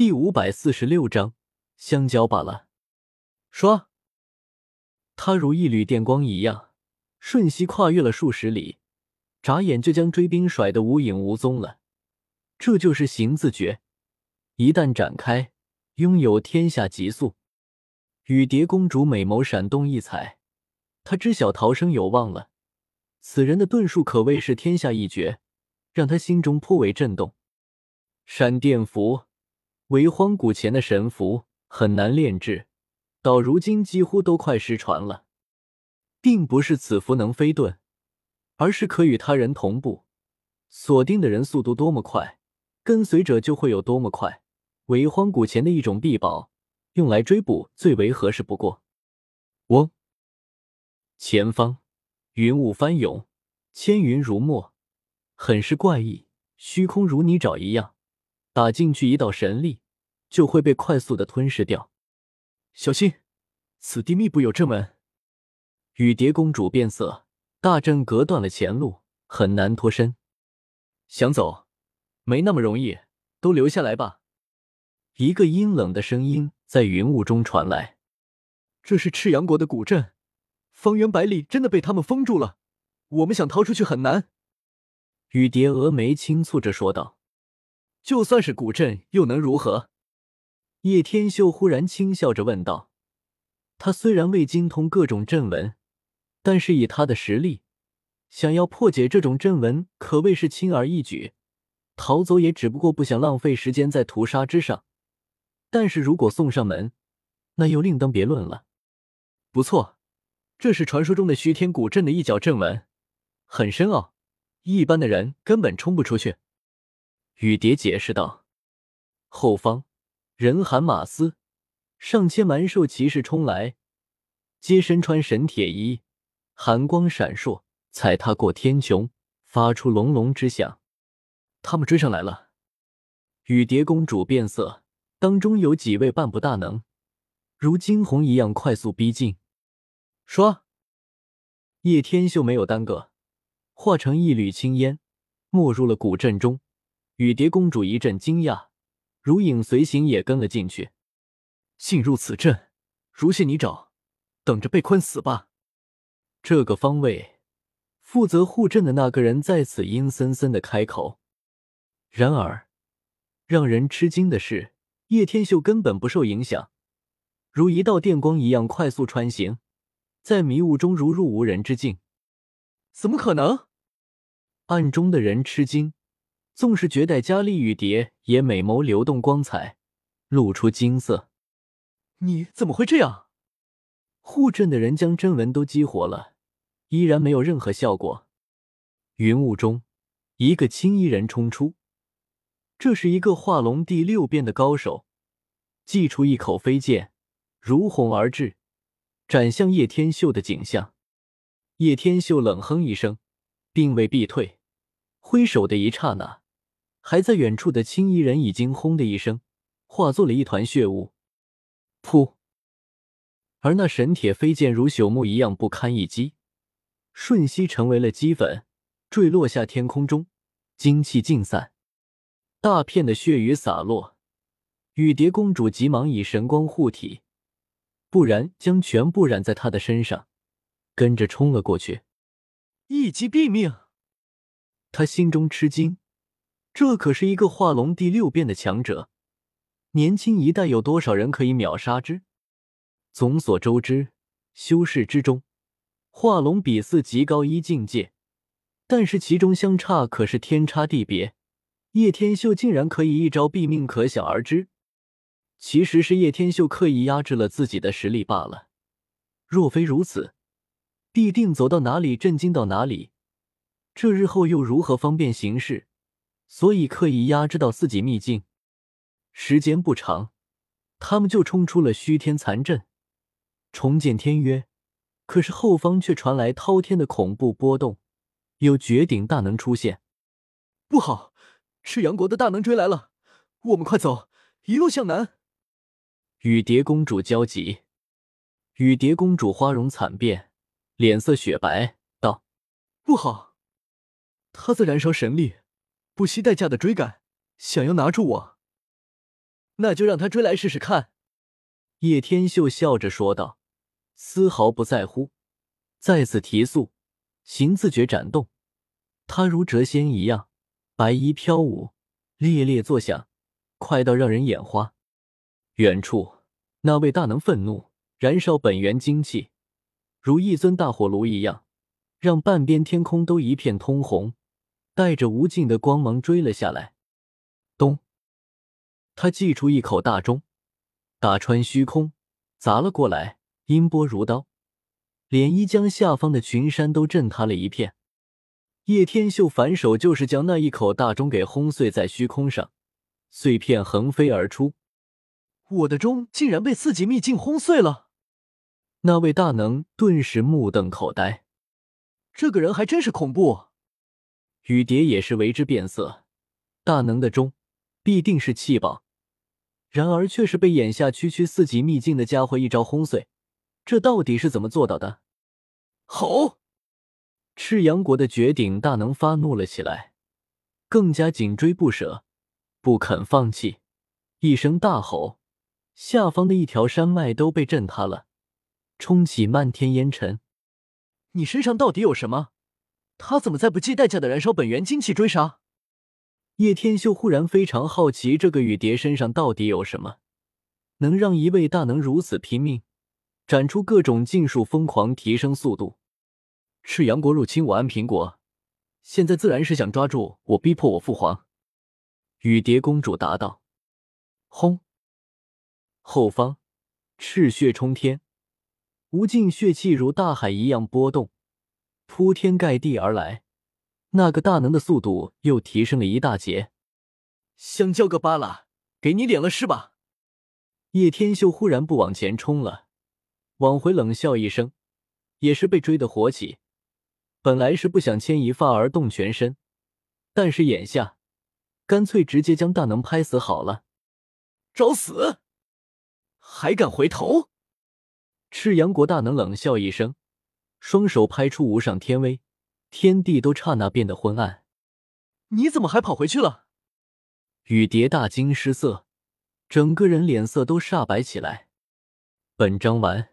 第五百四十六章香蕉罢了。唰，他如一缕电光一样，瞬息跨越了数十里，眨眼就将追兵甩得无影无踪了。这就是行字诀，一旦展开，拥有天下极速。雨蝶公主美眸闪动异彩，她知晓逃生有望了。此人的遁术可谓是天下一绝，让她心中颇为震动。闪电符为荒古前的神符，很难炼制，到如今几乎都快失传了。并不是此符能飞遁，而是可与他人同步，锁定的人速度多么快，跟随者就会有多么快。为荒古前的一种臂宝。用来追捕最为合适不过。嗡！前方云雾翻涌，千云如墨，很是怪异。虚空如泥沼一样，打进去一道神力，就会被快速的吞噬掉。小心，此地密布有阵门。雨蝶公主变色，大阵隔断了前路，很难脱身。想走，没那么容易，都留下来吧。一个阴冷的声音。在云雾中传来，这是赤阳国的古镇，方圆百里真的被他们封住了，我们想逃出去很难。雨蝶峨眉轻蹙着说道：“就算是古镇又能如何？”叶天秀忽然轻笑着问道：“他虽然未精通各种阵纹，但是以他的实力，想要破解这种阵纹可谓是轻而易举，逃走也只不过不想浪费时间在屠杀之上。”但是如果送上门，那又另当别论了。不错，这是传说中的虚天古镇的一角阵纹，很深奥，一般的人根本冲不出去。雨蝶解释道：“后方人喊马嘶，上千蛮兽骑士冲来，皆身穿神铁衣，寒光闪烁，踩踏过天穹，发出隆隆之响。他们追上来了。”雨蝶公主变色。当中有几位半步大能，如惊鸿一样快速逼近。唰，叶天秀没有耽搁，化成一缕青烟，没入了古阵中。雨蝶公主一阵惊讶，如影随形也跟了进去。进入此阵，如陷泥沼，等着被困死吧。这个方位，负责护阵的那个人在此阴森森的开口。然而，让人吃惊的是。叶天秀根本不受影响，如一道电光一样快速穿行，在迷雾中如入无人之境。怎么可能？暗中的人吃惊，纵是绝代佳丽玉蝶也美眸流动光彩，露出金色。你怎么会这样？护阵的人将真文都激活了，依然没有任何效果。云雾中，一个青衣人冲出。这是一个化龙第六变的高手，祭出一口飞剑，如虹而至，斩向叶天秀的景象。叶天秀冷哼一声，并未避退，挥手的一刹那，还在远处的青衣人已经轰的一声，化作了一团血雾。噗！而那神铁飞剑如朽木一样不堪一击，瞬息成为了齑粉，坠落下天空中，精气尽散。大片的血雨洒落，雨蝶公主急忙以神光护体，不然将全部染在她的身上，跟着冲了过去，一击毙命。她心中吃惊，这可是一个化龙第六变的强者，年轻一代有多少人可以秒杀之？众所周知，修士之中，化龙比四极高一境界，但是其中相差可是天差地别。叶天秀竟然可以一招毙命，可想而知。其实是叶天秀刻意压制了自己的实力罢了。若非如此，必定走到哪里震惊到哪里。这日后又如何方便行事？所以刻意压制到自己秘境。时间不长，他们就冲出了虚天残阵，重见天约。可是后方却传来滔天的恐怖波动，有绝顶大能出现。不好！赤阳国的大能追来了，我们快走，一路向南。雨蝶公主焦急，雨蝶公主花容惨变，脸色雪白，道：“不好，他在燃烧神力，不惜代价的追赶，想要拿住我。”那就让他追来试试看。”叶天秀笑着说道，丝毫不在乎。再次提速，行字诀展动，他如谪仙一样，白衣飘舞，猎猎作响，快到让人眼花。远处那位大能愤怒，燃烧本源精气，如一尊大火炉一样，让半边天空都一片通红，带着无尽的光芒追了下来。咚！他祭出一口大钟，打穿虚空，砸了过来，音波如刀。涟漪将下方的群山都震塌了一片，叶天秀反手就是将那一口大钟给轰碎在虚空上，碎片横飞而出。我的钟竟然被四级秘境轰碎了！那位大能顿时目瞪口呆，这个人还真是恐怖。雨蝶也是为之变色，大能的钟必定是气宝，然而却是被眼下区区四级秘境的家伙一招轰碎。这到底是怎么做到的？吼！赤阳国的绝顶大能发怒了起来，更加紧追不舍，不肯放弃。一声大吼，下方的一条山脉都被震塌了，冲起漫天烟尘。你身上到底有什么？他怎么在不计代价的燃烧本源精气追杀？叶天秀忽然非常好奇，这个雨蝶身上到底有什么，能让一位大能如此拼命？展出各种禁术，疯狂提升速度。赤阳国入侵我安平国，现在自然是想抓住我，逼迫我父皇。雨蝶公主答道：“轰！”后方赤血冲天，无尽血气如大海一样波动，铺天盖地而来。那个大能的速度又提升了一大截。香蕉个巴拉，给你脸了是吧？叶天秀忽然不往前冲了。往回冷笑一声，也是被追得火起。本来是不想牵一发而动全身，但是眼下干脆直接将大能拍死好了。找死！还敢回头？赤阳国大能冷笑一声，双手拍出无上天威，天地都刹那变得昏暗。你怎么还跑回去了？雨蝶大惊失色，整个人脸色都煞白起来。本章完。